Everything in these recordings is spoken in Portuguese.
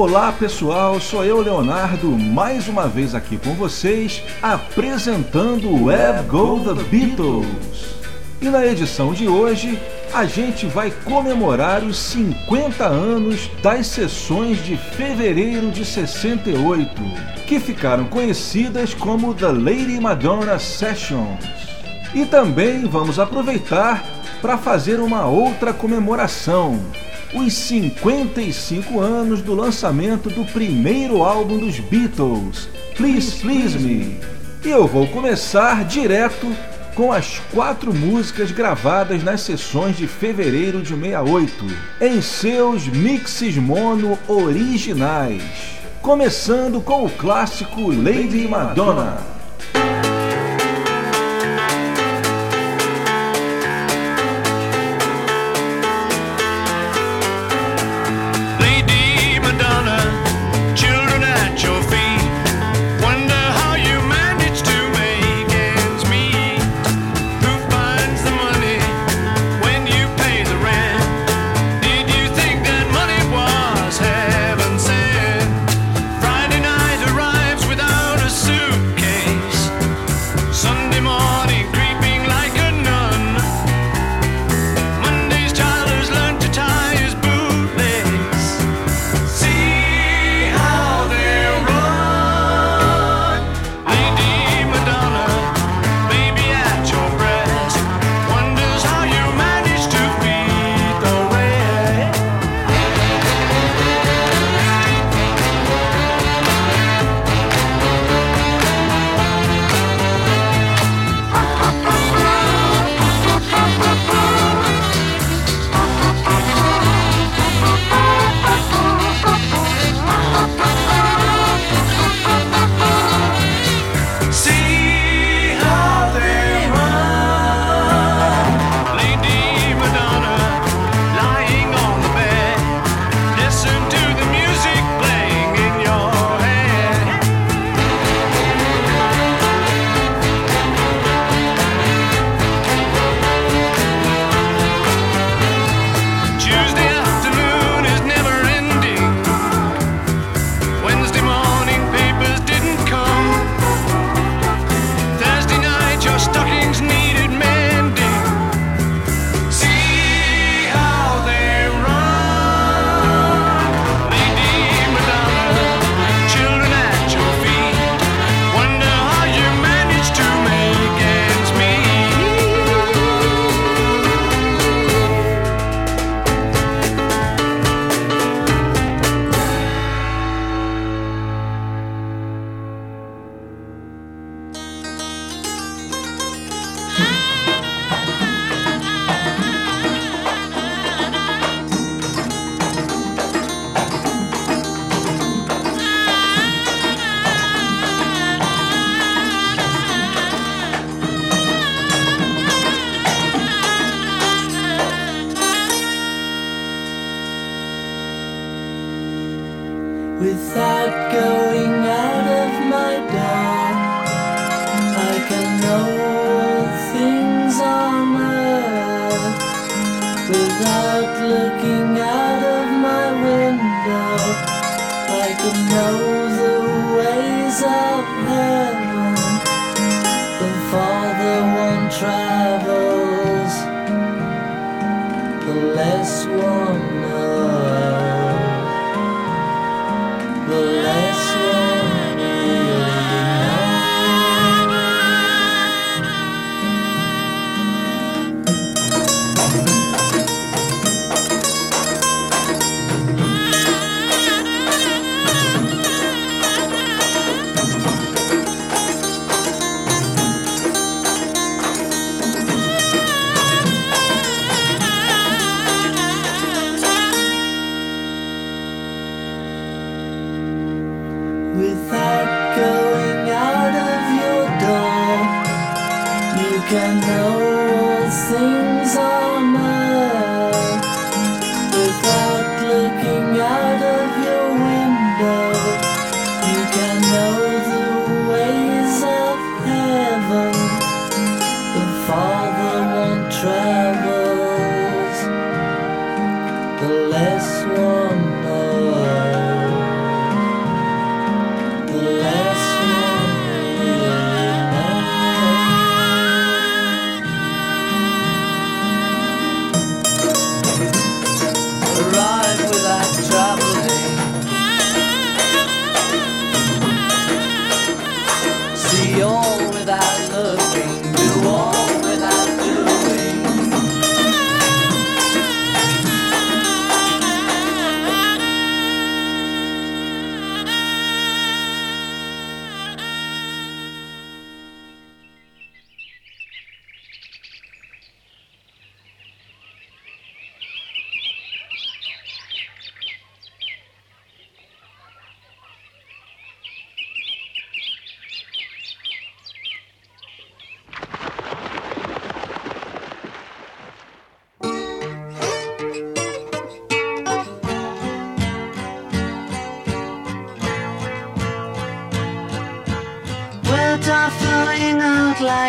Olá pessoal, sou eu Leonardo, mais uma vez aqui com vocês, apresentando o Web Go The Beatles. E na edição de hoje, a gente vai comemorar os 50 anos das sessões de fevereiro de 68, que ficaram conhecidas como The Lady Madonna Sessions. E também vamos aproveitar para fazer uma outra comemoração, os 55 anos do lançamento do primeiro álbum dos Beatles, Please Please Me. E eu vou começar direto com as quatro músicas gravadas nas sessões de fevereiro de 68, em seus mixes mono originais. Começando com o clássico Lady Madonna.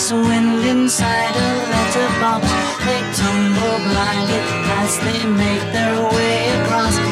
Restless wind inside a letterbox. They tumble blindly as they make their way across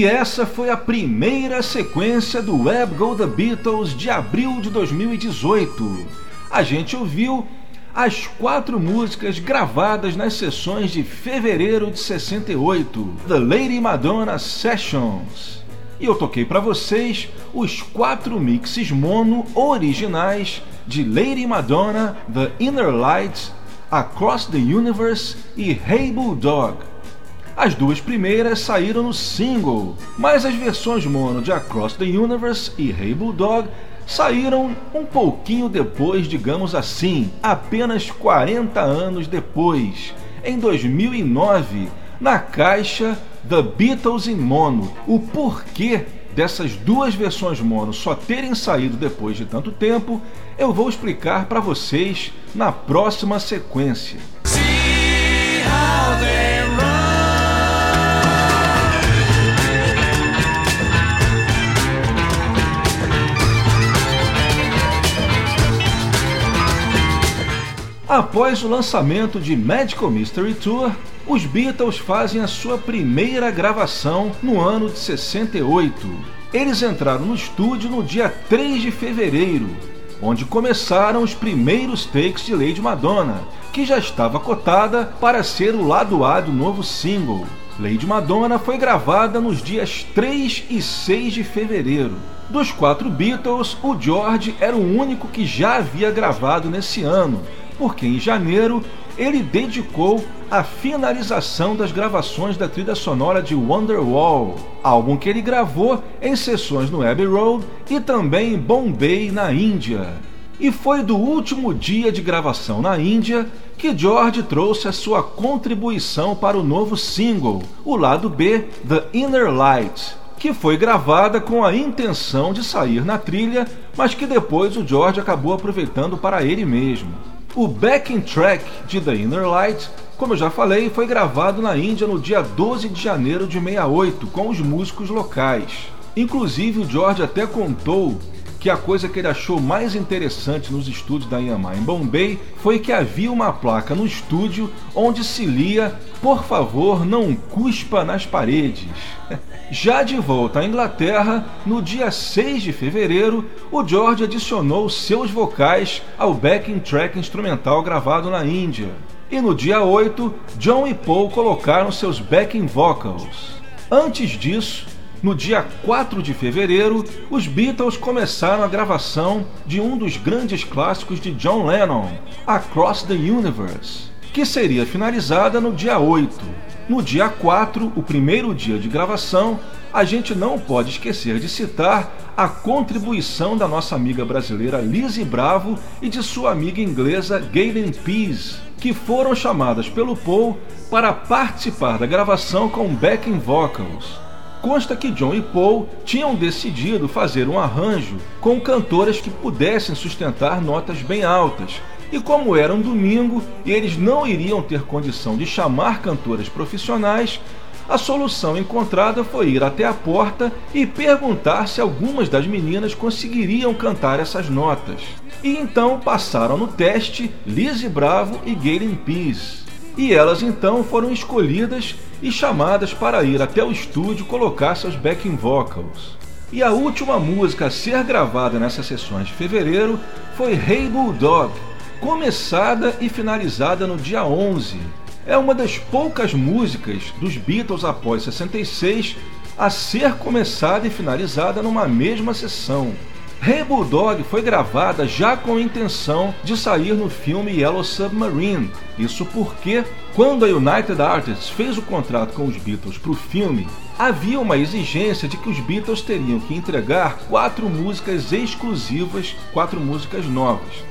E essa foi a primeira sequência do Web Go The Beatles de abril de 2018. A gente ouviu as quatro músicas gravadas nas sessões de fevereiro de 68, The Lady Madonna Sessions. E eu toquei para vocês os quatro mixes mono originais de Lady Madonna, The Inner Light, Across the Universe e Hey Bulldog. As duas primeiras saíram no single, mas as versões mono de Across the Universe e Hey Bulldog saíram um pouquinho depois, digamos assim, apenas 40 anos depois, em 2009, na caixa The Beatles em mono. O porquê dessas duas versões mono só terem saído depois de tanto tempo, eu vou explicar para vocês na próxima sequência. Após o lançamento de Magical Mystery Tour, os Beatles fazem a sua primeira gravação no ano de 68. Eles entraram no estúdio no dia 3 de fevereiro, onde começaram os primeiros takes de Lady Madonna, que já estava cotada para ser o lado A do novo single. Lady Madonna foi gravada nos dias 3 e 6 de fevereiro. Dos quatro Beatles, o George era o único que já havia gravado nesse ano, porque em janeiro ele dedicou a finalização das gravações da trilha sonora de Wonderwall, álbum que ele gravou em sessões no Abbey Road e também em Bombay, na Índia. E foi do último dia de gravação na Índia que George trouxe a sua contribuição para o novo single, o lado B, The Inner Light, que foi gravada com a intenção de sair na trilha, mas que depois o George acabou aproveitando para ele mesmo. O backing track de The Inner Light, como eu já falei, foi gravado na Índia no dia 12 de janeiro de 68 com os músicos locais. Inclusive, o George até contou que a coisa que ele achou mais interessante nos estúdios da Yamaha em Bombay foi que havia uma placa no estúdio onde se lia Por favor, não cuspa nas paredes. Já de volta à Inglaterra, no dia 6 de fevereiro, o George adicionou seus vocais ao backing track instrumental gravado na Índia. E no dia 8, John e Paul colocaram seus backing vocals. Antes disso, no dia 4 de fevereiro, os Beatles começaram a gravação de um dos grandes clássicos de John Lennon, Across the Universe, que seria finalizada no dia 8. No dia 4, o primeiro dia de gravação, a gente não pode esquecer de citar a contribuição da nossa amiga brasileira Lizzie Bravo e de sua amiga inglesa Gaylen Pease, que foram chamadas pelo Paul para participar da gravação com backing vocals. Consta que John e Paul tinham decidido fazer um arranjo com cantoras que pudessem sustentar notas bem altas, e como era um domingo e eles não iriam ter condição de chamar cantoras profissionais, a solução encontrada foi ir até a porta e perguntar se algumas das meninas conseguiriam cantar essas notas. E então passaram no teste Lizzie Bravo e Galen Pease. E elas então foram escolhidas e chamadas para ir até o estúdio colocar seus backing vocals. E a última música a ser gravada nessas sessões de fevereiro foi Hey Bulldog, começada e finalizada no dia 11. É uma das poucas músicas dos Beatles após 66 a ser começada e finalizada numa mesma sessão. Hey Bulldog foi gravada já com a intenção de sair no filme Yellow Submarine. Isso porque, quando a United Artists fez o contrato com os Beatles para o filme, havia uma exigência de que os Beatles teriam que entregar quatro músicas exclusivas, quatro músicas novas.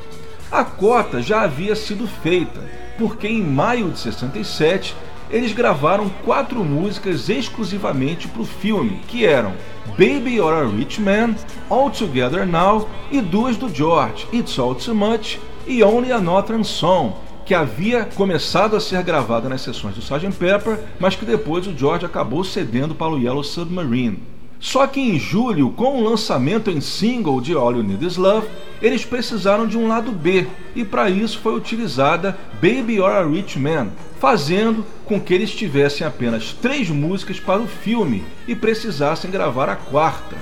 A cota já havia sido feita, porque em maio de 67 eles gravaram quatro músicas exclusivamente para o filme, que eram Baby You're a Rich Man, All Together Now e duas do George, It's All Too Much e Only a Song, que havia começado a ser gravada nas sessões do Sgt. Pepper, mas que depois o George acabou cedendo para o Yellow Submarine. Só que em julho, com o lançamento em single de All You Need Is Love, eles precisaram de um lado B, e para isso foi utilizada Baby You're a Rich Man, fazendo com que eles tivessem apenas três músicas para o filme e precisassem gravar a quarta.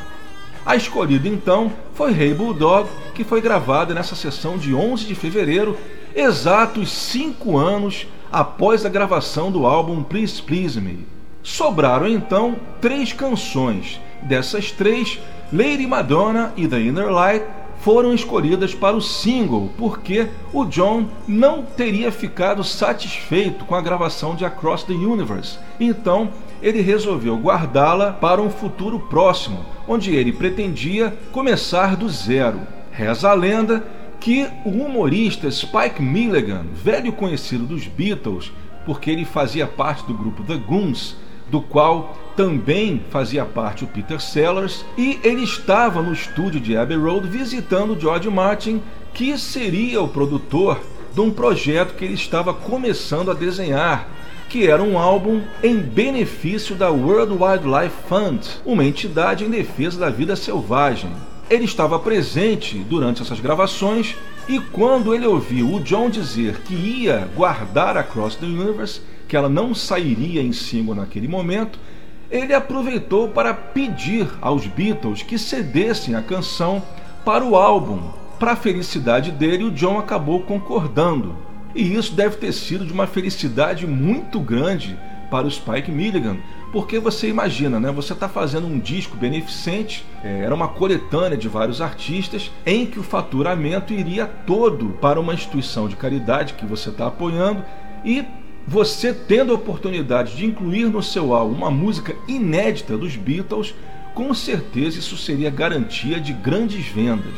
A escolhida então foi Hey Bulldog, que foi gravada nessa sessão de 11 de fevereiro, exatos cinco anos após a gravação do álbum Please Please Me. Sobraram então três canções. Dessas três, Lady Madonna e The Inner Light foram escolhidas para o single, porque o John não teria ficado satisfeito com a gravação de Across the Universe. Então, ele resolveu guardá-la para um futuro próximo, onde ele pretendia começar do zero. Reza a lenda que o humorista Spike Milligan, velho conhecido dos Beatles, porque ele fazia parte do grupo The Goons, do qual também fazia parte o Peter Sellers, e ele estava no estúdio de Abbey Road visitando George Martin, que seria o produtor de um projeto que ele estava começando a desenhar, que era um álbum em benefício da World Wildlife Fund, uma entidade em defesa da vida selvagem. Ele estava presente durante essas gravações e quando ele ouviu o John dizer que ia guardar Across the Universe, que ela não sairia em single naquele momento, ele aproveitou para pedir aos Beatles que cedessem a canção para o álbum. Para a felicidade dele, o John acabou concordando. E isso deve ter sido de uma felicidade muito grande para o Spike Milligan, porque você imagina, né? Você está fazendo um disco beneficente, é, era uma coletânea de vários artistas, em que o faturamento iria todo para uma instituição de caridade que você está apoiando e você tendo a oportunidade de incluir no seu álbum uma música inédita dos Beatles, com certeza isso seria garantia de grandes vendas.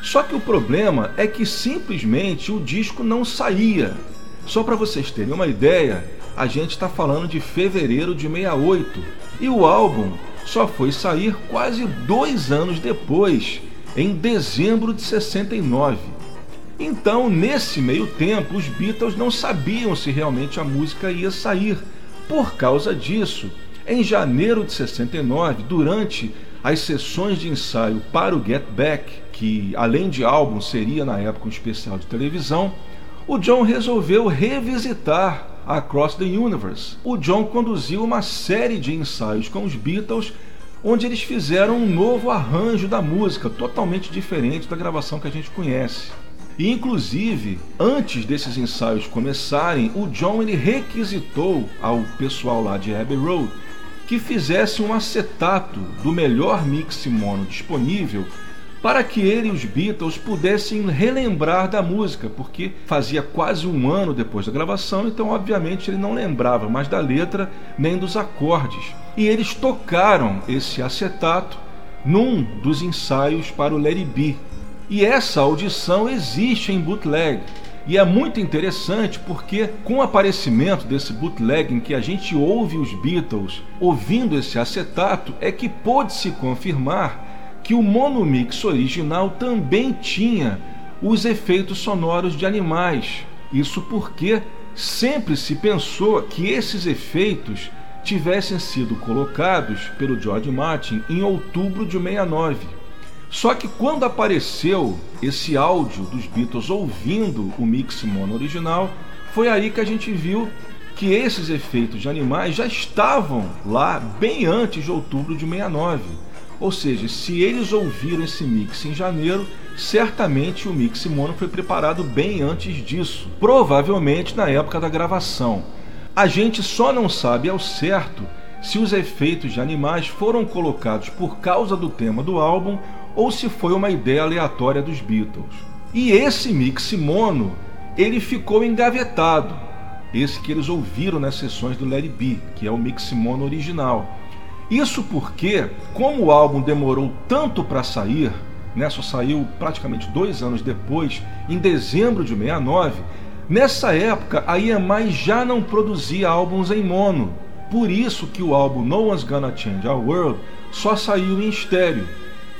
Só que o problema é que simplesmente o disco não saía. Só para vocês terem uma ideia, a gente está falando de fevereiro de 68 e o álbum só foi sair quase dois anos depois, em dezembro de 69. Então, nesse meio tempo, os Beatles não sabiam se realmente a música ia sair. Por causa disso, em janeiro de 69, durante as sessões de ensaio para o Get Back, que além de álbum seria na época um especial de televisão, o John resolveu revisitar Across the Universe. O John conduziu uma série de ensaios com os Beatles, onde eles fizeram um novo arranjo da música, totalmente diferente da gravação que a gente conhece. E inclusive, antes desses ensaios começarem, o John ele requisitou ao pessoal lá de Abbey Road que fizesse um acetato do melhor mix mono disponível para que ele e os Beatles pudessem relembrar da música, porque fazia quase um ano depois da gravação, então obviamente ele não lembrava mais da letra nem dos acordes. E eles tocaram esse acetato num dos ensaios para o It Be, e essa audição existe em bootleg. E é muito interessante porque, com o aparecimento desse bootleg em que a gente ouve os Beatles ouvindo esse acetato, é que pôde-se confirmar que o monomix original também tinha os efeitos sonoros de animais. Isso porque sempre se pensou que esses efeitos tivessem sido colocados pelo George Martin em outubro de 69. Só que quando apareceu esse áudio dos Beatles ouvindo o mix mono original, foi aí que a gente viu que esses efeitos de animais já estavam lá bem antes de outubro de 69. Ou seja, se eles ouviram esse mix em janeiro, certamente o mix mono foi preparado bem antes disso, provavelmente na época da gravação. A gente só não sabe ao certo se os efeitos de animais foram colocados por causa do tema do álbum ou se foi uma ideia aleatória dos Beatles. E esse mix mono, ele ficou engavetado. Esse que eles ouviram nas sessões do It Be, que é o mix mono original. Isso porque, como o álbum demorou tanto para sair, né, só saiu praticamente dois anos depois, em dezembro de 69, Nessa época, a EMI já não produzia álbuns em mono, por isso que o álbum No One's Gonna Change Our World só saiu em estéreo,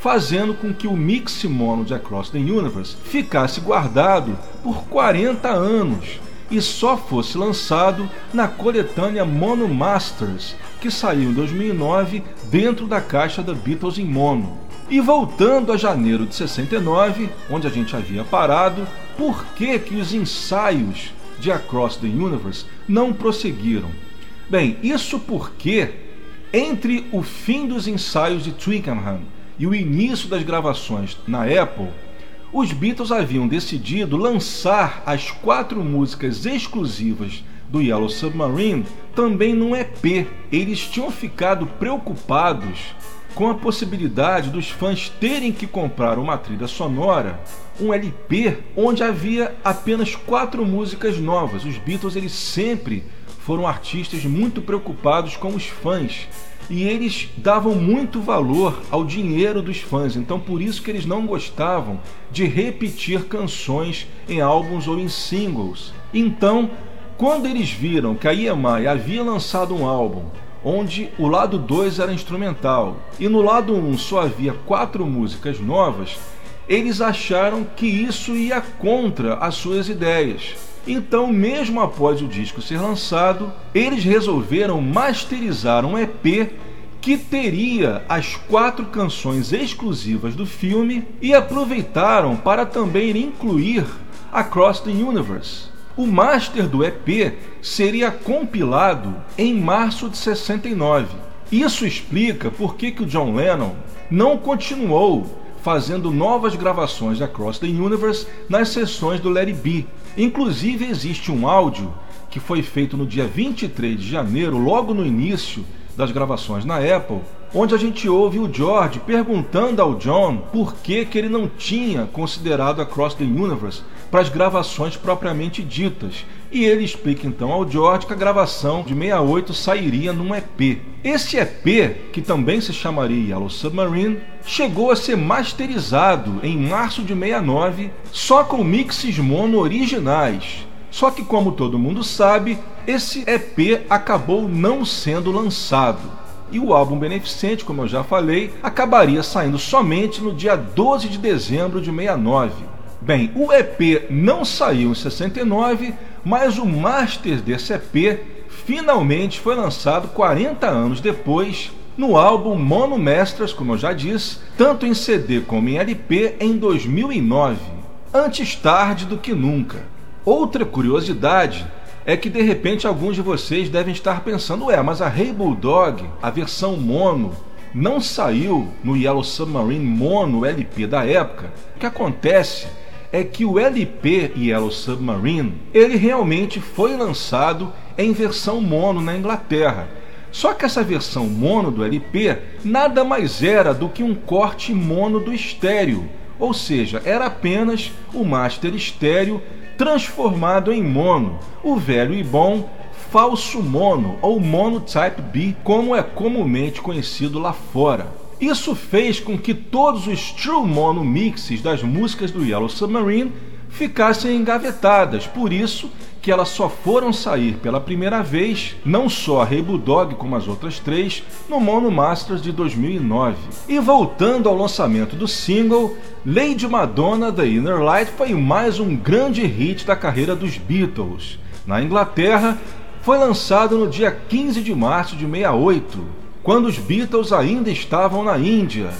fazendo com que o mix mono de Across the Universe ficasse guardado por 40 anos e só fosse lançado na coletânea Mono Masters, que saiu em 2009 dentro da caixa da Beatles em mono. E voltando a janeiro de 69, onde a gente havia parado, por que, que os ensaios de Across the Universe não prosseguiram? Bem, isso porque entre o fim dos ensaios de Twickenham e o início das gravações na Apple, os Beatles haviam decidido lançar as quatro músicas exclusivas do Yellow Submarine também num EP. Eles tinham ficado preocupados com a possibilidade dos fãs terem que comprar uma trilha sonora, um LP, onde havia apenas quatro músicas novas. Os Beatles eles sempre foram artistas muito preocupados com os fãs e eles davam muito valor ao dinheiro dos fãs, então por isso que eles não gostavam de repetir canções em álbuns ou em singles. Então, quando eles viram que a EMI havia lançado um álbum onde o lado 2 era instrumental e no lado 1 um só havia quatro músicas novas, eles acharam que isso ia contra as suas ideias. Então, mesmo após o disco ser lançado, eles resolveram masterizar um EP que teria as quatro canções exclusivas do filme e aproveitaram para também incluir Across the Universe. O master do EP seria compilado em março de 69. Isso explica por que, que o John Lennon não continuou fazendo novas gravações de Across the Universe nas sessões do It Be. Inclusive existe um áudio que foi feito no dia 23 de janeiro, logo no início das gravações na Apple, onde a gente ouve o George perguntando ao John por que, que ele não tinha considerado Across the Universe para as gravações propriamente ditas. E ele explica então ao George que a gravação de 68 sairia num EP. Esse EP, que também se chamaria Yellow Submarine, chegou a ser masterizado em março de 69 só com mixes mono originais. Só que, como todo mundo sabe, esse EP acabou não sendo lançado. E o álbum beneficente, como eu já falei, acabaria saindo somente no dia 12 de dezembro de 69. Bem, o EP não saiu em 69, mas o master desse EP finalmente foi lançado 40 anos depois no álbum Mono Masters, como eu já disse, tanto em CD como em LP em 2009, antes tarde do que nunca. Outra curiosidade é que de repente alguns de vocês devem estar pensando: ué, mas a Hey Bulldog, a versão mono, não saiu no Yellow Submarine mono LP da época? O que acontece é que o LP Yellow Submarine ele realmente foi lançado em versão mono na Inglaterra. Só que essa versão mono do LP nada mais era do que um corte mono do estéreo, ou seja, era apenas o master estéreo transformado em mono, o velho e bom falso mono ou mono type B, como é comumente conhecido lá fora. Isso fez com que todos os True Mono mixes das músicas do Yellow Submarine ficassem engavetadas, por isso que elas só foram sair pela primeira vez, não só a Hey Bulldog como as outras três, no Mono Masters de 2009. E voltando ao lançamento do single, Lady Madonna The Inner Light foi mais um grande hit da carreira dos Beatles. Na Inglaterra, foi lançado no dia 15 de março de 68 quando os Beatles ainda estavam na Índia.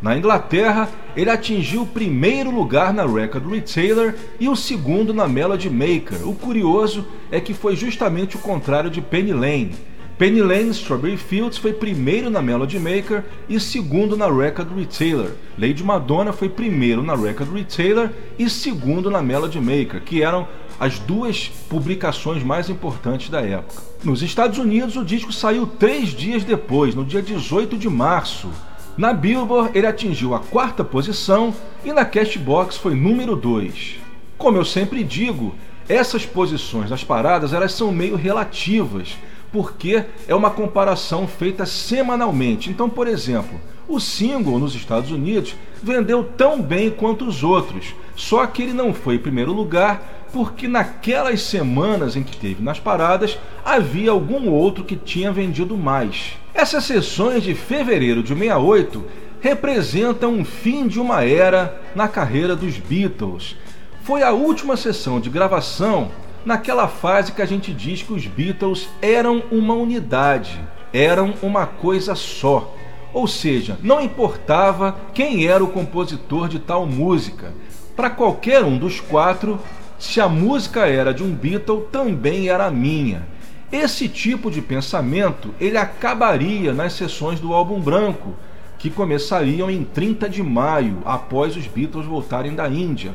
Na Inglaterra, ele atingiu o primeiro lugar na Record Retailer e o segundo na Melody Maker. O curioso é que foi justamente o contrário de Penny Lane. Penny Lane Strawberry Fields foi primeiro na Melody Maker e segundo na Record Retailer. Lady Madonna foi primeiro na Record Retailer e segundo na Melody Maker, que eram as duas publicações mais importantes da época. Nos Estados Unidos, o disco saiu três dias depois, no dia 18 de março. Na Billboard, ele atingiu a quarta posição e na Cashbox foi número 2. Como eu sempre digo, essas posições das paradas elas são meio relativas, porque é uma comparação feita semanalmente. Então, por exemplo, o single nos Estados Unidos vendeu tão bem quanto os outros, só que ele não foi em primeiro lugar porque naquelas semanas em que teve nas paradas, havia algum outro que tinha vendido mais. Essas sessões de fevereiro de 68 representam um fim de uma era na carreira dos Beatles. Foi a última sessão de gravação naquela fase que a gente diz que os Beatles eram uma unidade, eram uma coisa só. Ou seja, não importava quem era o compositor de tal música. Para qualquer um dos quatro, se a música era de um Beatle, também era minha. Esse tipo de pensamento ele acabaria nas sessões do álbum branco, que começariam em 30 de maio, após os Beatles voltarem da Índia.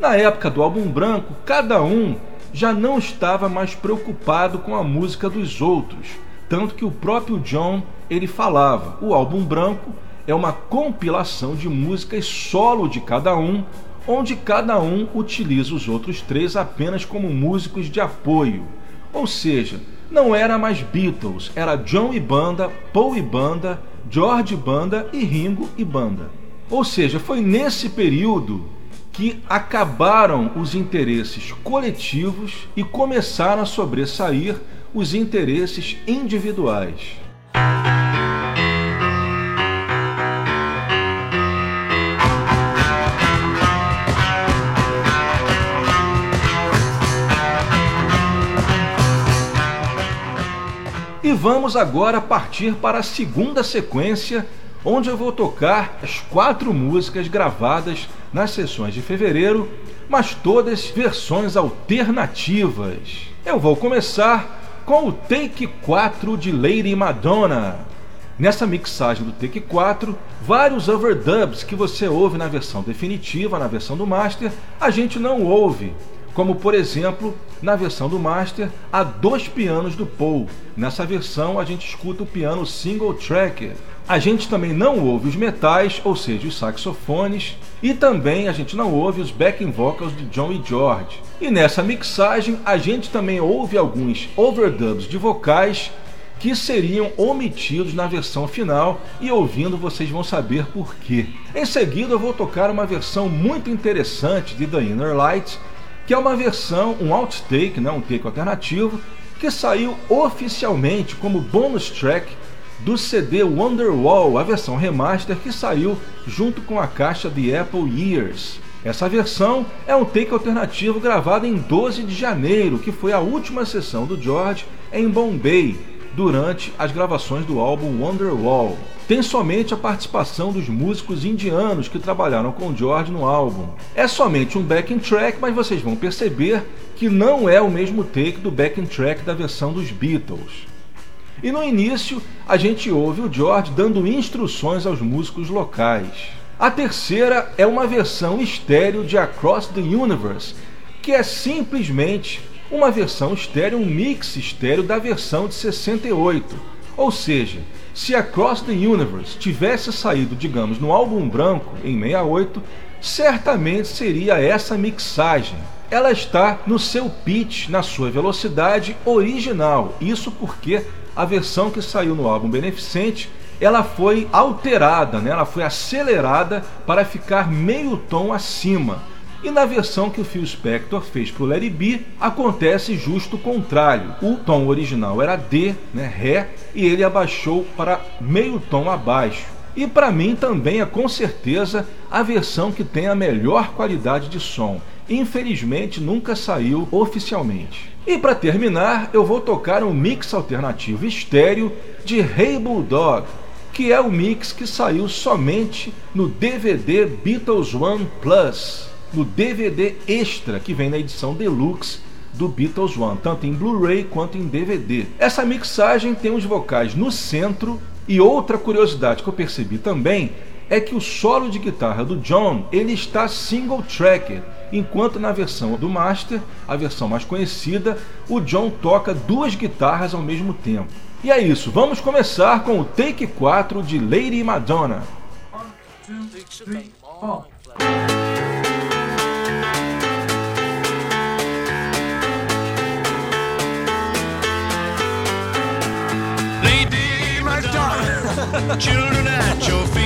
Na época do álbum branco, cada um já não estava mais preocupado com a música dos outros, tanto que o próprio John ele falava: "O álbum branco é uma compilação de músicas solo de cada um, onde cada um utiliza os outros três apenas como músicos de apoio. Ou seja, não era mais Beatles, era John e banda, Paul e banda, George e banda e Ringo e banda. Ou seja, foi nesse período que acabaram os interesses coletivos e começaram a sobressair os interesses individuais. E vamos agora partir para a segunda sequência, onde eu vou tocar as quatro músicas gravadas nas sessões de fevereiro, mas todas versões alternativas. Eu vou começar com o Take 4 de Lady Madonna. Nessa mixagem do Take 4, vários overdubs que você ouve na versão definitiva, na versão do master, a gente não ouve, como por exemplo na versão do Master, há dois pianos do Paul. Nessa versão, a gente escuta o piano single tracker. A gente também não ouve os metais, ou seja, os saxofones, e também a gente não ouve os backing vocals de John e George. E nessa mixagem, a gente também ouve alguns overdubs de vocais que seriam omitidos na versão final e ouvindo vocês vão saber por quê. Em seguida eu vou tocar uma versão muito interessante de The Inner Light que é uma versão, um outtake, né, um take alternativo, que saiu oficialmente como bonus track do CD Wonderwall, a versão remaster que saiu junto com a caixa de Apple Years. Essa versão é um take alternativo gravado em 12 de janeiro, que foi a última sessão do George em Bombay, durante as gravações do álbum Wonderwall. Tem somente a participação dos músicos indianos que trabalharam com George no álbum. É somente um backing track, mas vocês vão perceber que não é o mesmo take do backing track da versão dos Beatles. E no início, a gente ouve o George dando instruções aos músicos locais. A terceira é uma versão estéreo de Across the Universe, que é simplesmente uma versão estéreo, um mix estéreo da versão de 68. Ou seja, se Across the Universe tivesse saído, digamos, no álbum branco em 68, certamente seria essa mixagem. Ela está no seu pitch, na sua velocidade original. Isso porque a versão que saiu no álbum Beneficente ela foi alterada, né? ela foi acelerada para ficar meio tom acima. E na versão que o Phil Spector fez para o It Be, acontece justo o contrário. O tom original era D, né, Ré, e ele abaixou para meio tom abaixo. E para mim também é com certeza a versão que tem a melhor qualidade de som. Infelizmente nunca saiu oficialmente. E para terminar, eu vou tocar um mix alternativo estéreo de Hey Bulldog, que é o mix que saiu somente no DVD Beatles One Plus no DVD extra que vem na edição deluxe do Beatles One, tanto em Blu-ray quanto em DVD. Essa mixagem tem os vocais no centro e outra curiosidade que eu percebi também é que o solo de guitarra do John ele está single tracker, enquanto na versão do Master, a versão mais conhecida, o John toca duas guitarras ao mesmo tempo. E é isso, vamos começar com o Take 4 de Lady Madonna. One, two, three, children at your feet.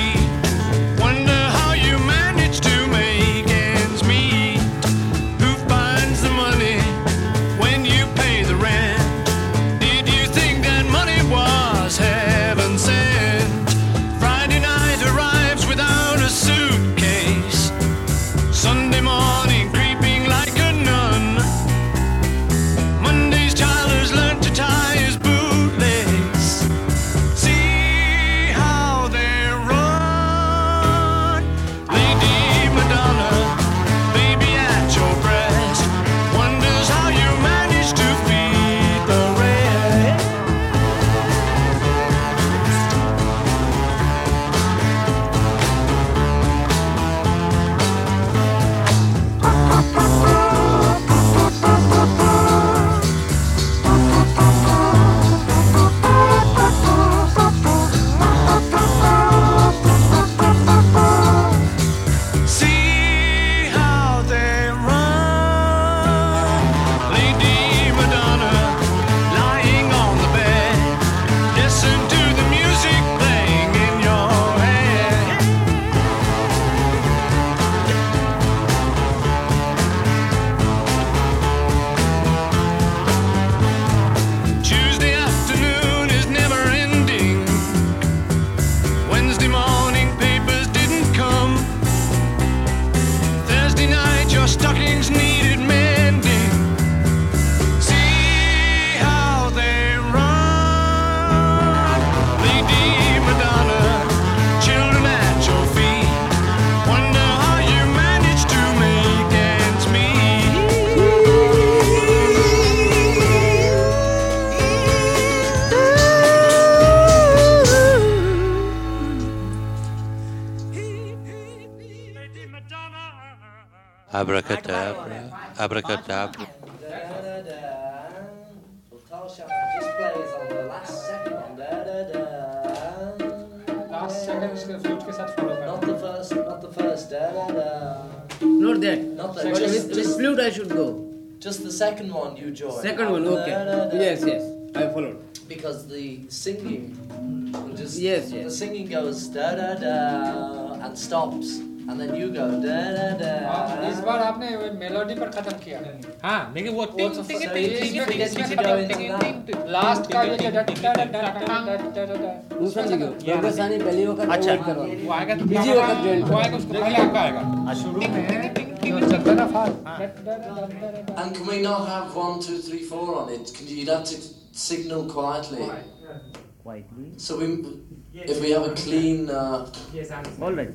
just Yes, The yes. singing goes da da da and stops, and then you go da da da. हाँ, इस बार आपने मेलोडी पर खत्म किया हाँ लेकिन वो वो टिंग तो टिंग सही टिंग है, टिंग इसमें टिंग इसमें टिंग go टिंग into टिंग that. टिंग टिंग लास्ट का ये जो डट डट डट डट डट डट डट दूसरा लिखो योगासानी पहली वक्त अच्छा avoid करवा वो आएगा तो बीजी क्या वक्त join वो आएगा उसको पहले आपका आएगा शुरू में जो चलता ना फास्ट डट डट डट डट And can we not have one, two, three, four on it? Can you, you'd have to signal quietly. Quietly. So we, if we have a clean, uh, All right.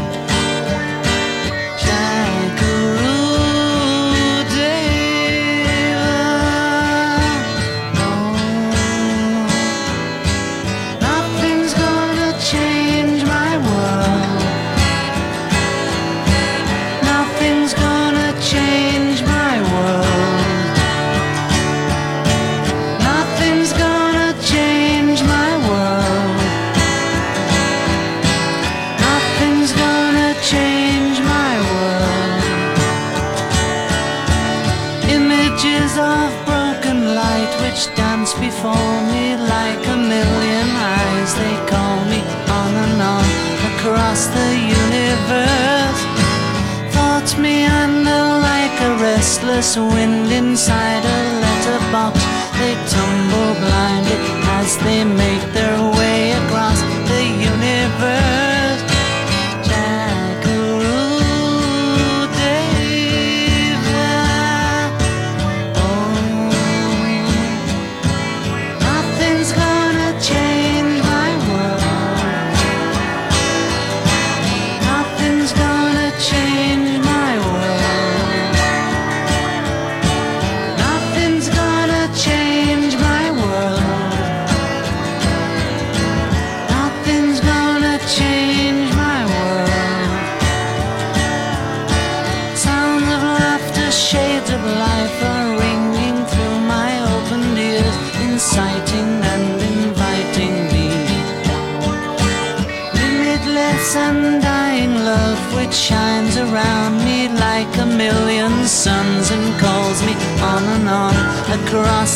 this wind inside us.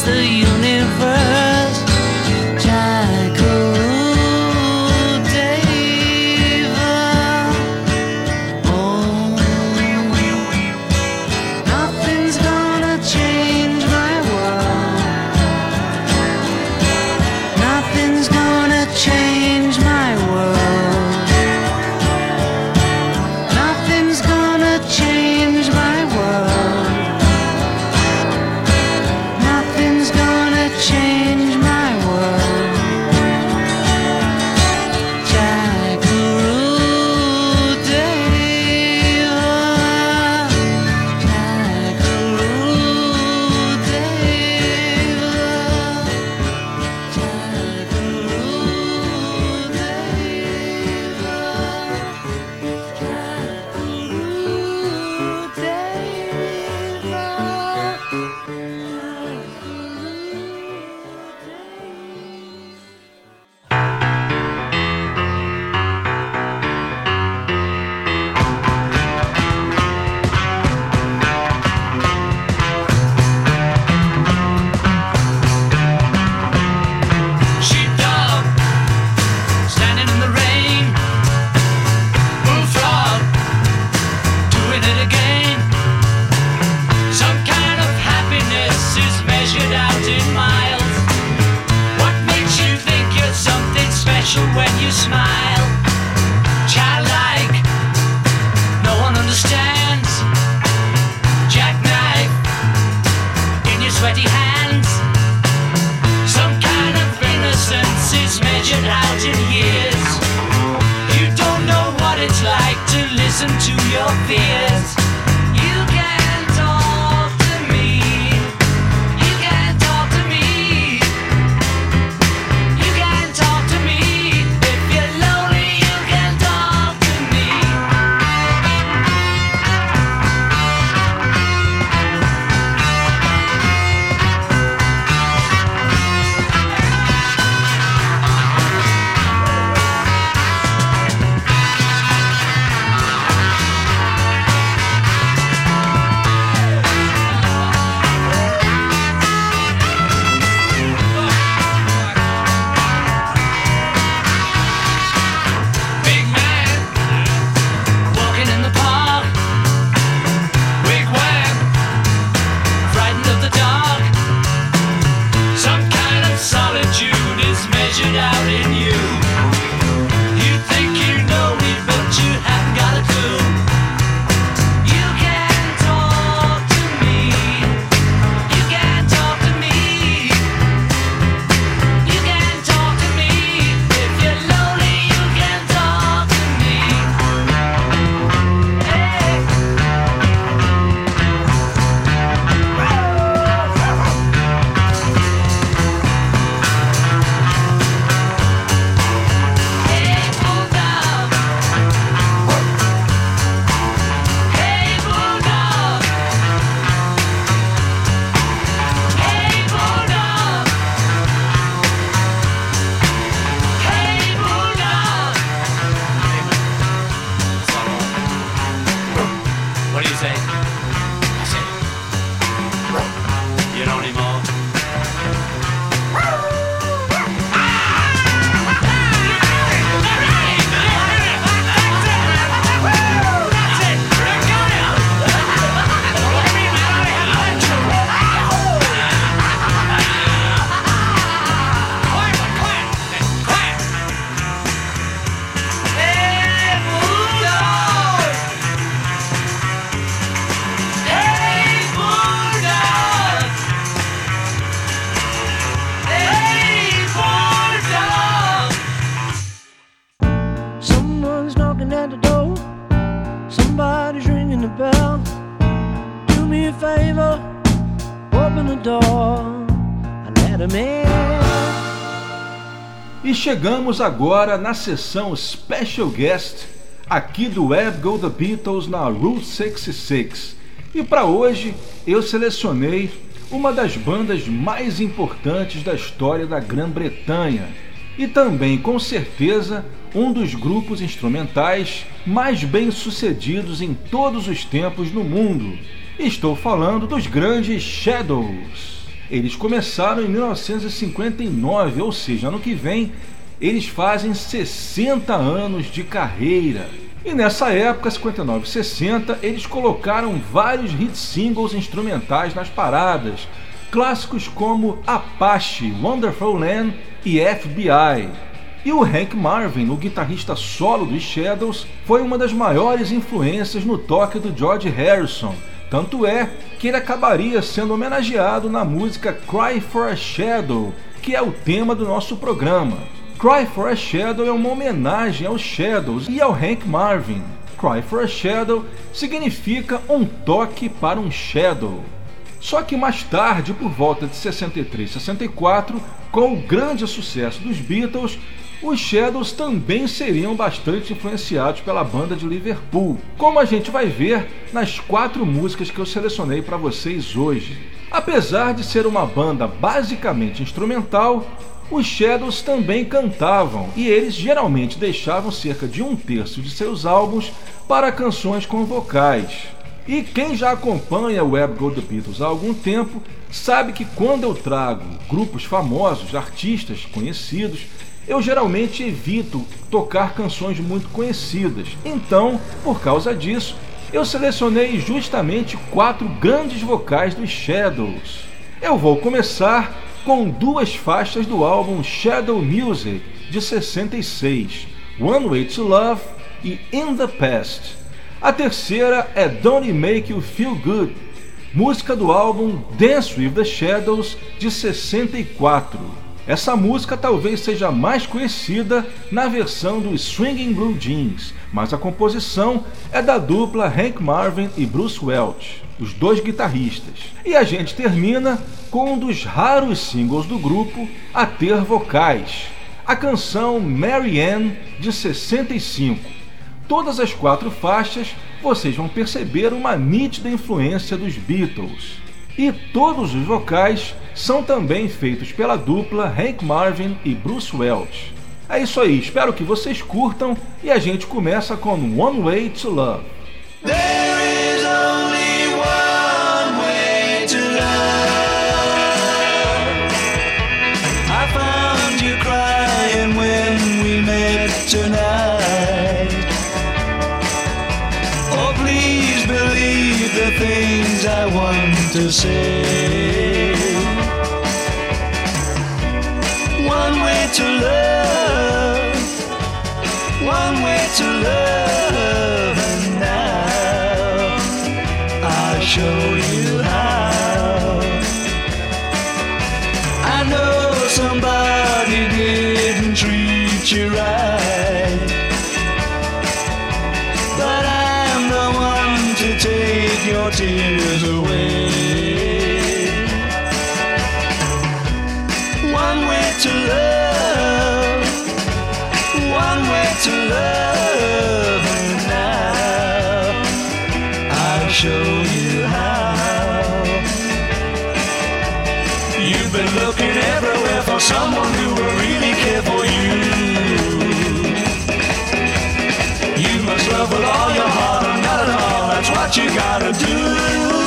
The universe. Chegamos agora na sessão Special Guest aqui do Web Go The Beatles na Route 66. E para hoje eu selecionei uma das bandas mais importantes da história da Grã-Bretanha e também, com certeza, um dos grupos instrumentais mais bem-sucedidos em todos os tempos no mundo. Estou falando dos grandes Shadows. Eles começaram em 1959, ou seja, ano que vem eles fazem 60 anos de carreira. E nessa época, 59 e 60, eles colocaram vários hit singles instrumentais nas paradas, clássicos como Apache, Wonderful Land e FBI. E o Hank Marvin, o guitarrista solo dos Shadows, foi uma das maiores influências no toque do George Harrison. Tanto é que ele acabaria sendo homenageado na música Cry for a Shadow, que é o tema do nosso programa. Cry for a Shadow é uma homenagem aos Shadows e ao Hank Marvin. Cry for a Shadow significa um toque para um Shadow. Só que mais tarde, por volta de 63 64, com o grande sucesso dos Beatles, os Shadows também seriam bastante influenciados pela banda de Liverpool, como a gente vai ver nas quatro músicas que eu selecionei para vocês hoje. Apesar de ser uma banda basicamente instrumental, os Shadows também cantavam e eles geralmente deixavam cerca de um terço de seus álbuns para canções com vocais. E quem já acompanha o Web Go The Beatles há algum tempo sabe que quando eu trago grupos famosos, artistas conhecidos, eu geralmente evito tocar canções muito conhecidas. Então, por causa disso, eu selecionei justamente quatro grandes vocais dos Shadows. Eu vou começar com duas faixas do álbum Shadow Music de 66, One Way to Love e In the Past. A terceira é Don't It Make You Feel Good, música do álbum Dance with the Shadows de 64. Essa música talvez seja mais conhecida na versão do Swinging Blue Jeans, mas a composição é da dupla Hank Marvin e Bruce Welch, os dois guitarristas. E a gente termina com um dos raros singles do grupo a ter vocais, a canção Mary Ann de 65 todas as quatro faixas, vocês vão perceber uma nítida influência dos Beatles. E todos os vocais são também feitos pela dupla Hank Marvin e Bruce Welch. É isso aí, espero que vocês curtam e a gente começa com One Way to Love. things I want to say. To love, one way to love, you gotta do.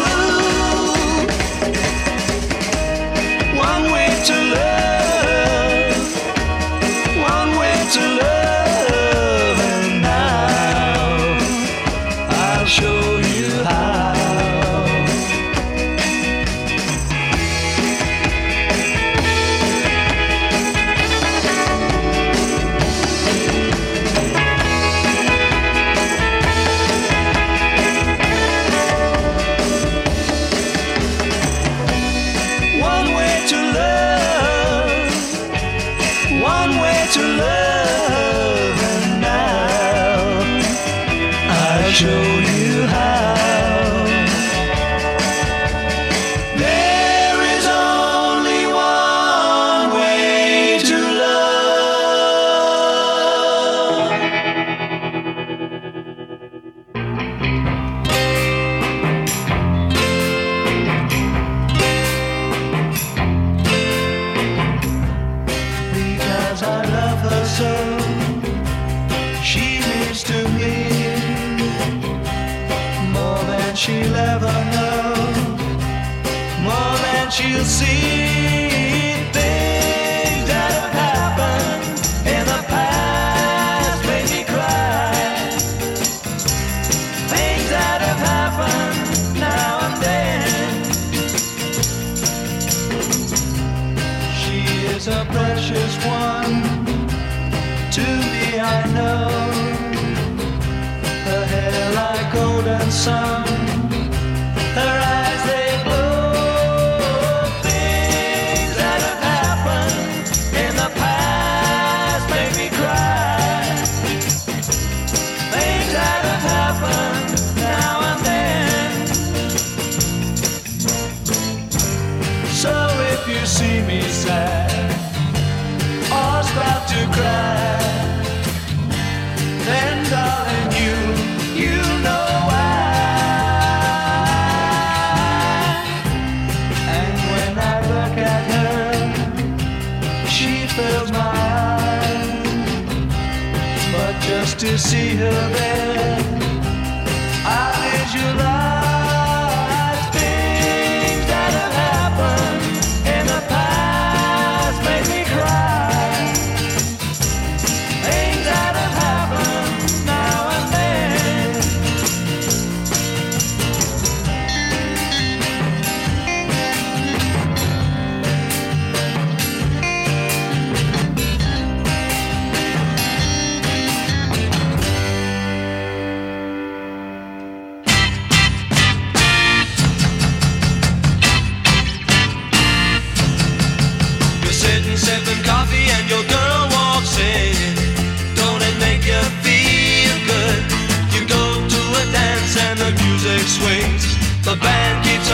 you'll see.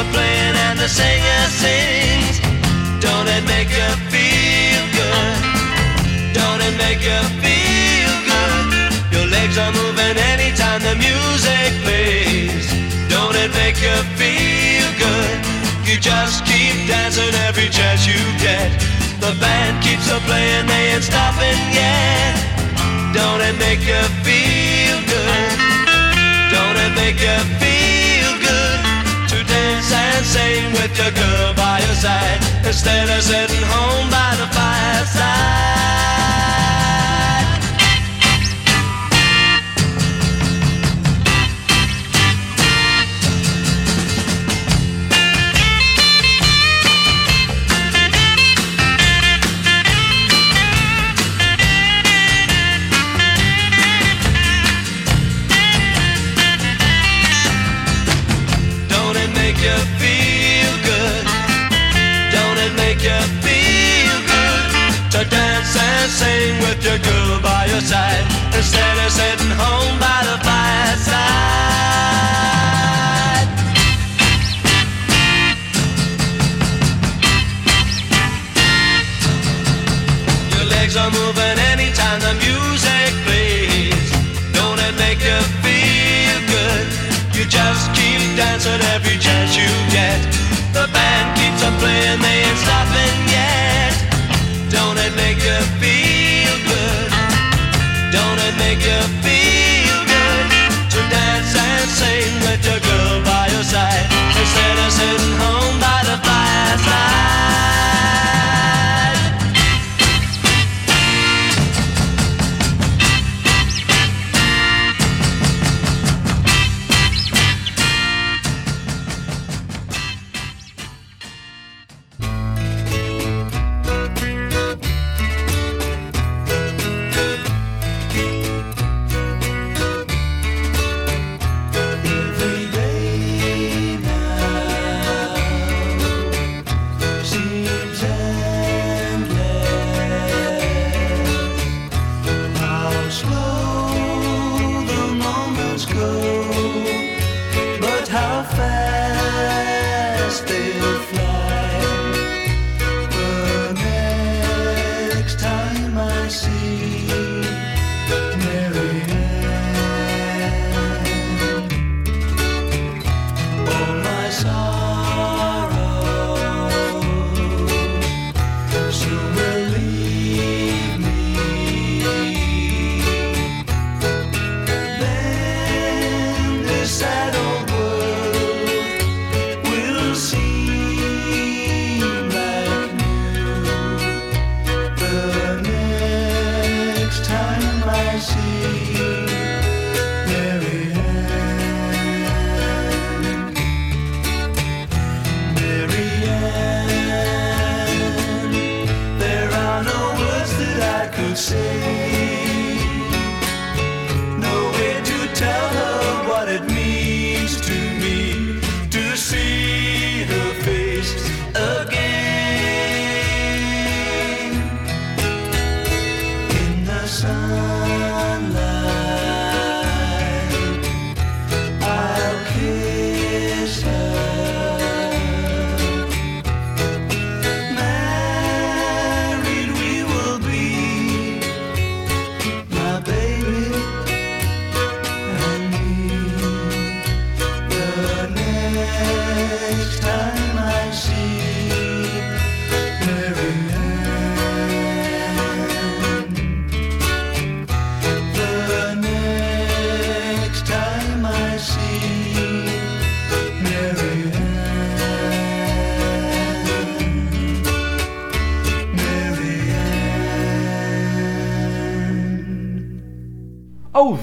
are playing and the singer sings. Don't it make you feel good? Don't it make you feel good? Your legs are moving anytime the music plays. Don't it make you feel good? You just keep dancing every chance you get. The band keeps on playing, they ain't stopping yet. Don't it make you feel good? Don't it make you feel good? and sing with your girl by your side instead of sitting home by the fireside.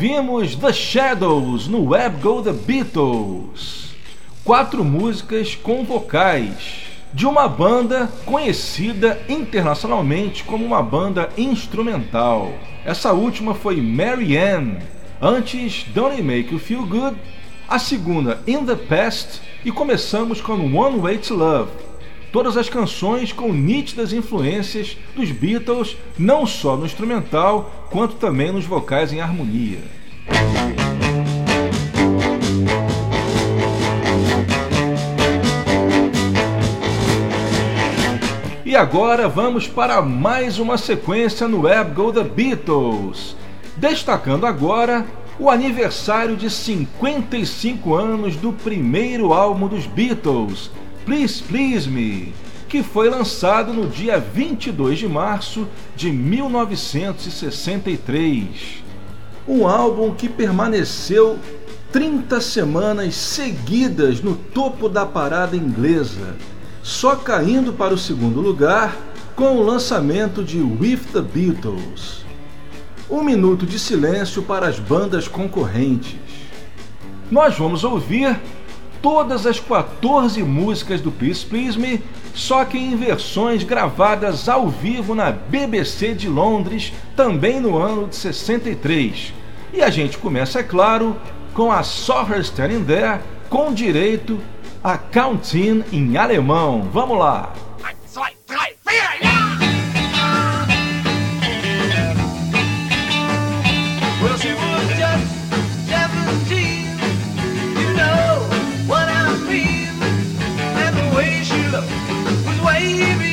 Ouvimos The Shadows no Web Go The Beatles. Quatro músicas com vocais de uma banda conhecida internacionalmente como uma banda instrumental. Essa última foi Mary Ann, antes Don't It Make You Feel Good, a segunda In the Past e começamos com One Way to Love. Todas as canções com nítidas influências dos Beatles, não só no instrumental, quanto também nos vocais em harmonia. E agora vamos para mais uma sequência no Web Go The Beatles, destacando agora o aniversário de 55 anos do primeiro álbum dos Beatles, Please Please Me, que foi lançado no dia 22 de março de 1963. Um álbum que permaneceu 30 semanas seguidas no topo da parada inglesa, só caindo para o segundo lugar com o lançamento de With the Beatles. Um minuto de silêncio para as bandas concorrentes. Nós vamos ouvir todas as 14 músicas do Please Please Me, só que em versões gravadas ao vivo na BBC de Londres, também no ano de 63. E a gente começa, é claro, com a Saw Her Standing There, com direito a Counting em alemão. Vamos lá! Well, she Baby.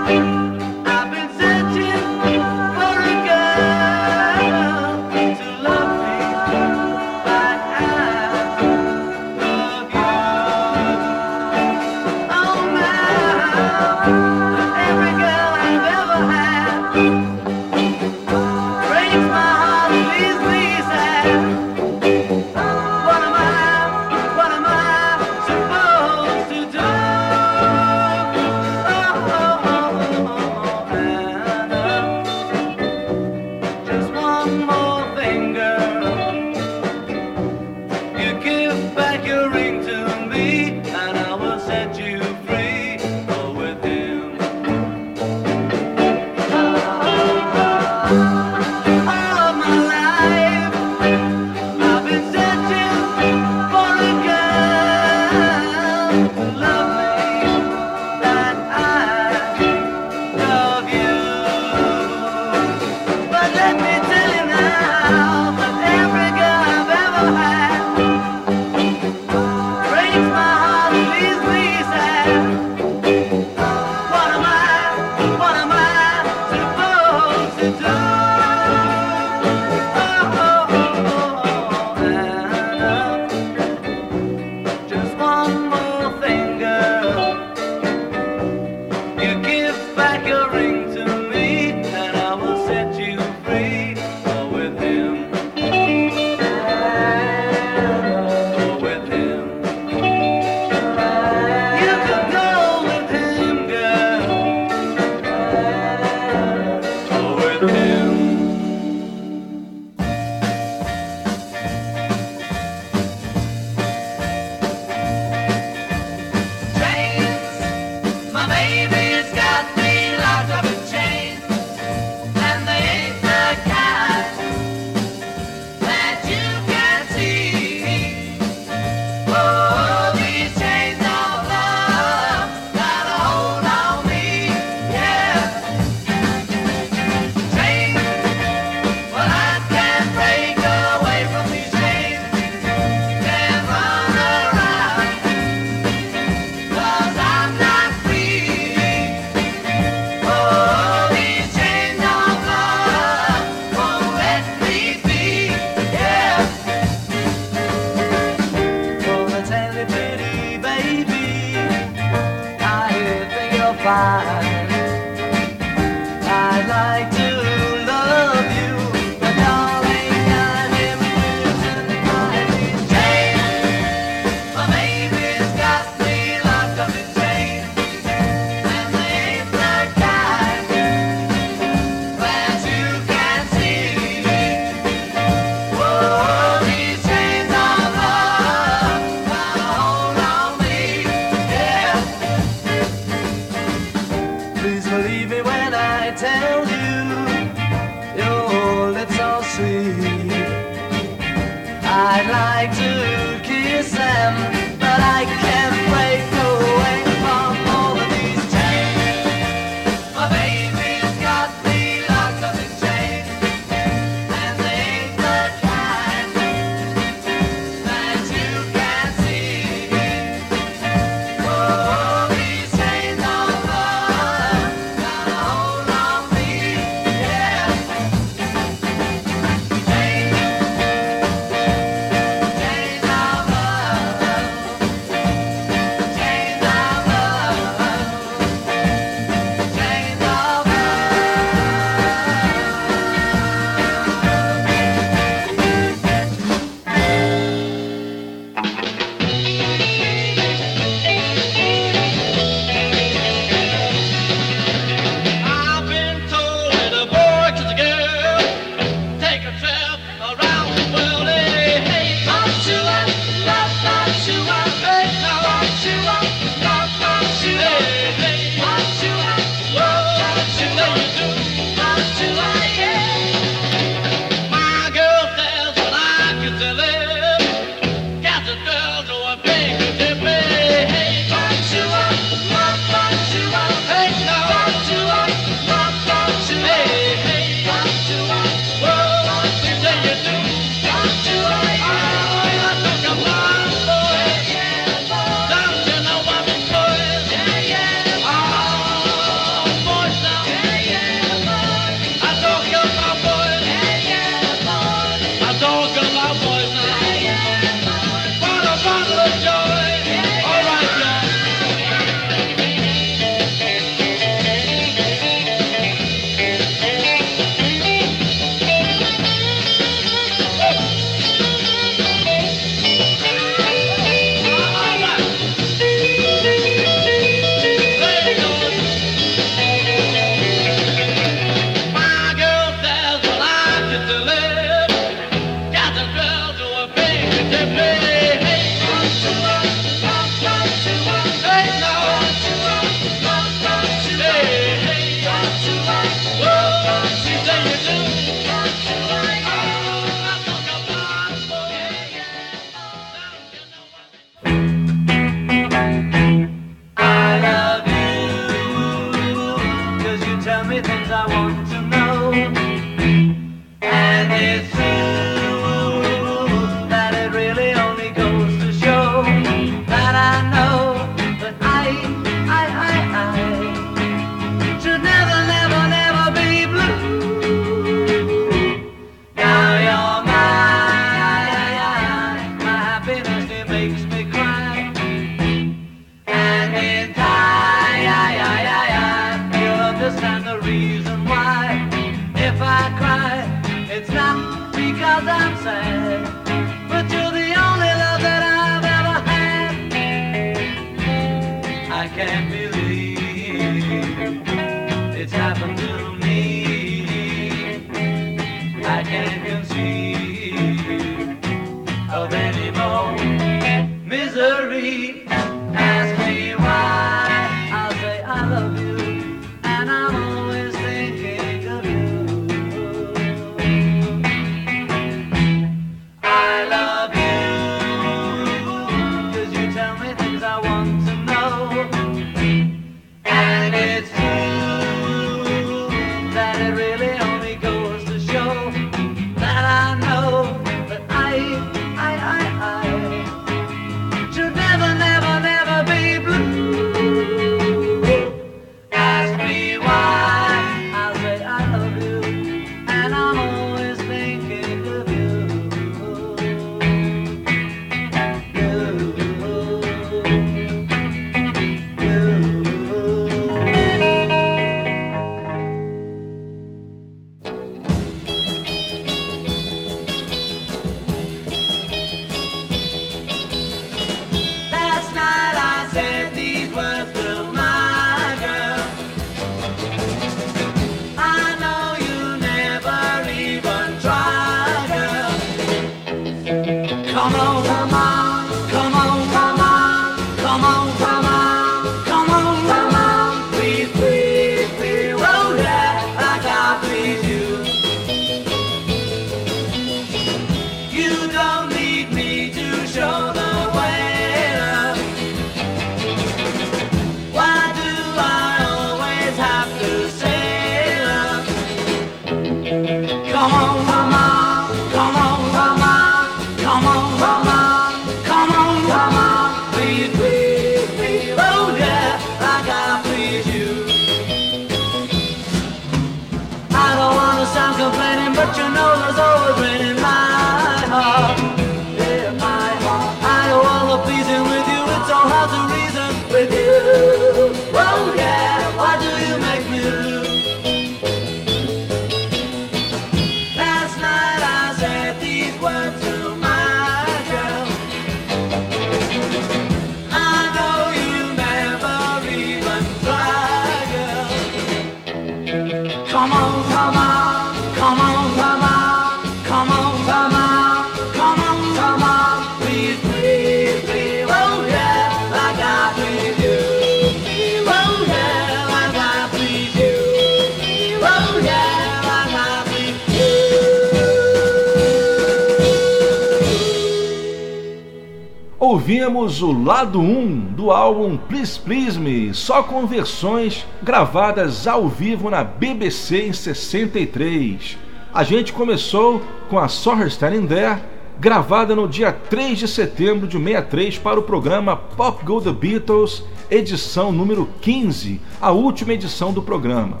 O lado 1 do álbum Please Please Me, só com versões gravadas ao vivo na BBC em 63. A gente começou com a Saw Her Standing There, gravada no dia 3 de setembro de 63 para o programa Pop Go The Beatles, edição número 15, a última edição do programa.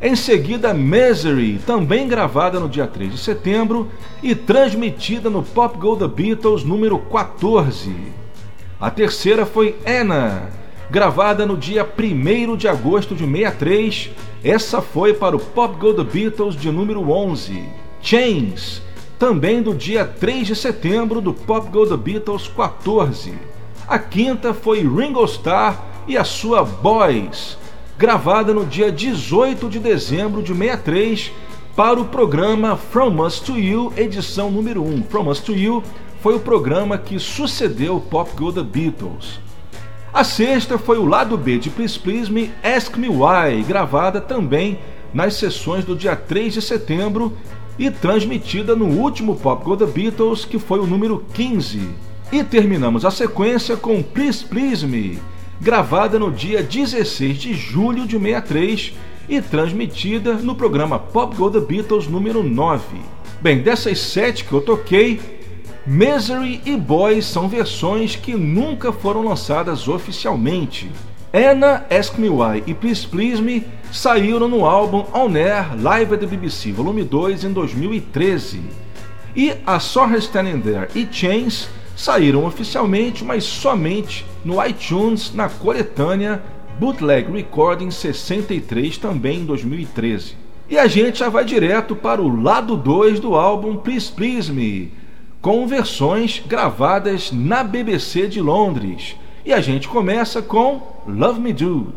Em seguida, Misery, também gravada no dia 3 de setembro e transmitida no Pop Go The Beatles número 14. A terceira foi Anna, gravada no dia 1 de agosto de 63. Essa foi para o Pop Go The Beatles de número 11. Chains, também do dia 3 de setembro do Pop Go The Beatles 14. A quinta foi Ringo Starr e a sua Boys, gravada no dia 18 de dezembro de 63 para o programa From Us to You, edição número 1. From Us to You foi o programa que sucedeu Pop Go The Beatles. A sexta foi o lado B de Please Please Me, Ask Me Why, gravada também nas sessões do dia 3 de setembro e transmitida no último Pop Go The Beatles, que foi o número 15. E terminamos a sequência com Please Please Me, gravada no dia 16 de julho de 63 e transmitida no programa Pop Go The Beatles número 9. Bem, dessas sete que eu toquei, Misery e Boys são versões que nunca foram lançadas oficialmente. Anna, Ask Me Why e Please Please Me saíram no álbum On Air Live at the BBC Volume 2 em 2013. E a Her Standing There e Chains saíram oficialmente, mas somente no iTunes na coletânea Bootleg Recording 63 também em 2013. E a gente já vai direto para o lado 2 do álbum Please Please Me, com versões gravadas na BBC de Londres. E a gente começa com Love Me Do.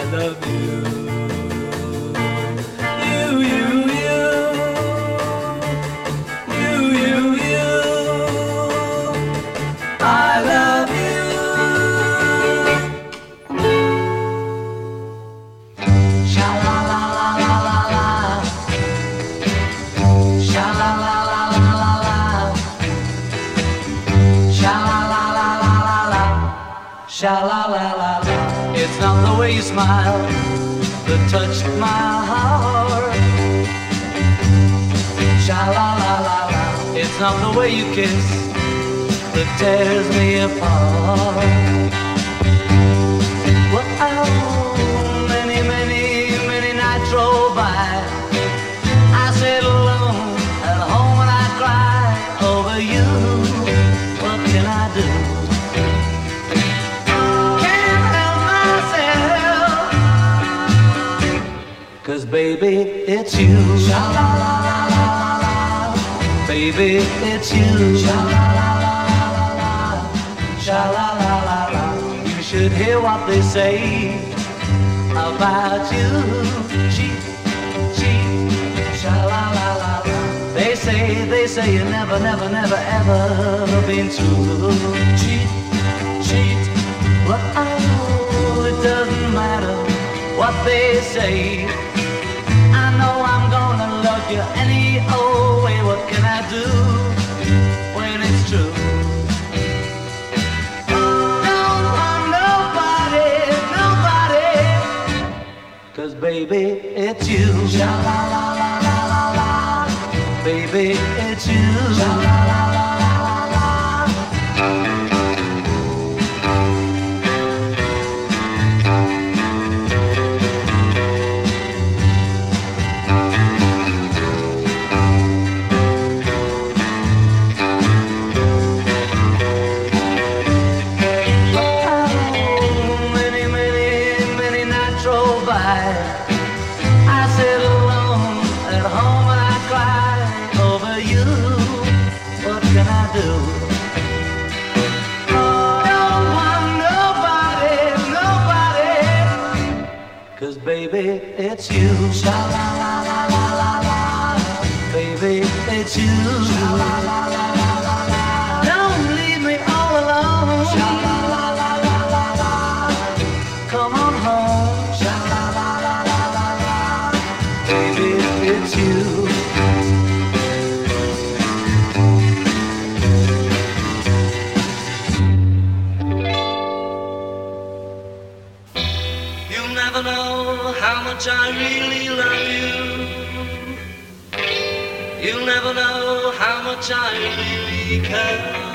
I love you. not the way you kiss that tears me apart. Well, many, many, many nights roll by. I sit alone at home and I cry over you. What can I do? Baby, it's you. Sha-la-la. Baby, it's you. Sha la la la la la. Sha la la la la. You should hear what they say about you. Cheat, cheat. Sha la la la la. They say, they say you never, never, never, ever been true. Cheat, cheat. But oh, it doesn't matter what they say. I know I'm gonna love you any old baby, it's you. Sha la la la la la la. Baby, it's you. Sha la la baby, it's you. Sha la la la la la la. Baby, it's you. Sha la la la la la. Don't leave me all alone. Sha la la la la la la. Come on home. Sha la la la la la la. Baby, it's you. You'll never know much I really love you. You'll never know how much I really care.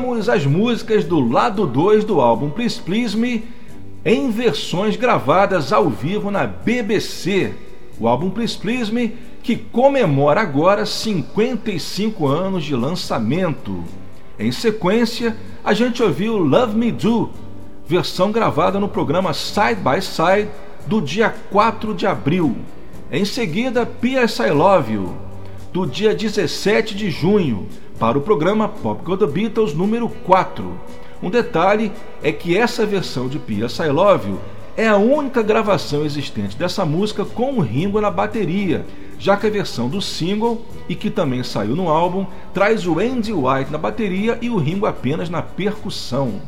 Ouvimos as músicas do lado 2 do álbum Please Please Me em versões gravadas ao vivo na BBC, o álbum Please Please Me, que comemora agora 55 anos de lançamento. Em sequência, a gente ouviu Love Me Do, versão gravada no programa Side by Side do dia 4 de abril. Em seguida, P.S. I Love You, do dia 17 de junho, para o programa Pop Go The Beatles número 4. Um detalhe é que essa versão de P.S. I Love You é a única gravação existente dessa música com o Ringo na bateria, já que a versão do single, e que também saiu no álbum, traz o Andy White na bateria e o Ringo apenas na percussão.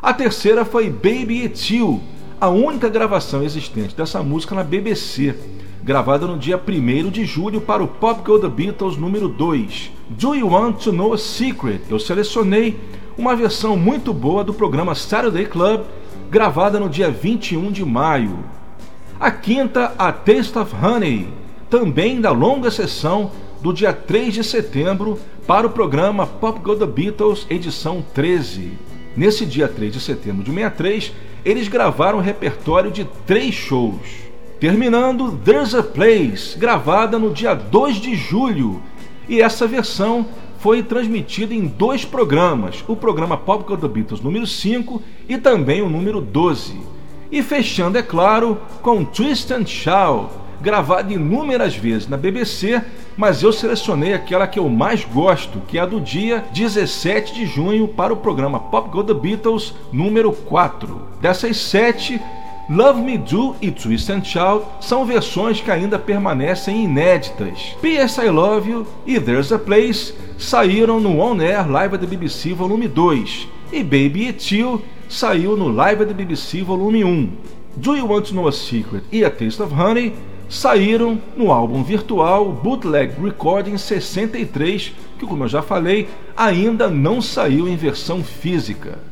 A terceira foi Baby It's You, a única gravação existente dessa música na BBC, gravada no dia 1 de julho para o Pop Go The Beatles número 2. Do You Want to Know a Secret? Eu selecionei uma versão muito boa do programa Saturday Club, gravada no dia 21 de maio. A quinta, A Taste of Honey, também da longa sessão do dia 3 de setembro para o programa Pop Go The Beatles, edição 13. Nesse dia 3 de setembro de 63, eles gravaram um repertório de três shows, terminando There's a Place, gravada no dia 2 de julho, e essa versão foi transmitida em dois programas, o programa Pop The Beatles número 5 e também o número 12. E fechando, é claro, com Twist and Shout, inúmeras vezes na BBC, mas eu selecionei aquela que eu mais gosto, que é a do dia 17 de junho para o programa Pop Go The Beatles número 4. Dessas sete, Love Me Do e Twist and Shout são versões que ainda permanecem inéditas. P.S. I Love You e There's a Place saíram no On Air Live the BBC Volume 2 e Baby It's You saiu no Live the BBC Volume 1. Do You Want to Know a Secret e A Taste of Honey saíram no álbum virtual Bootleg Recording 63, que, como eu já falei, ainda não saiu em versão física.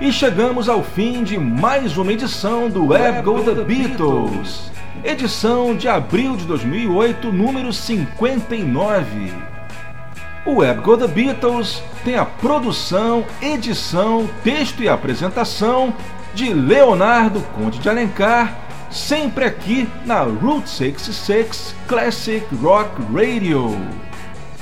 E chegamos ao fim de mais uma edição do Web Go The Beatles, edição de abril de 2008, número 59. O Web Go The Beatles tem a produção, edição, texto e apresentação de Leonardo Conde de Alencar, sempre aqui na Route 66 Classic Rock Radio.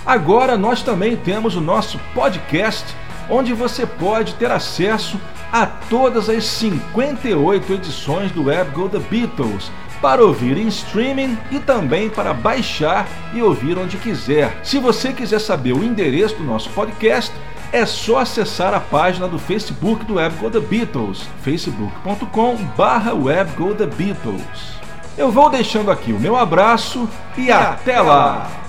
Agora nós também temos o nosso podcast onde você pode ter acesso a todas as 58 edições do Web Go The Beatles para ouvir em streaming e também para baixar e ouvir onde quiser. Se você quiser saber o endereço do nosso podcast, é só acessar a página do Facebook do Web Go The Beatles, facebook.com/webgothebeatles. Eu vou deixando aqui o meu abraço e até lá.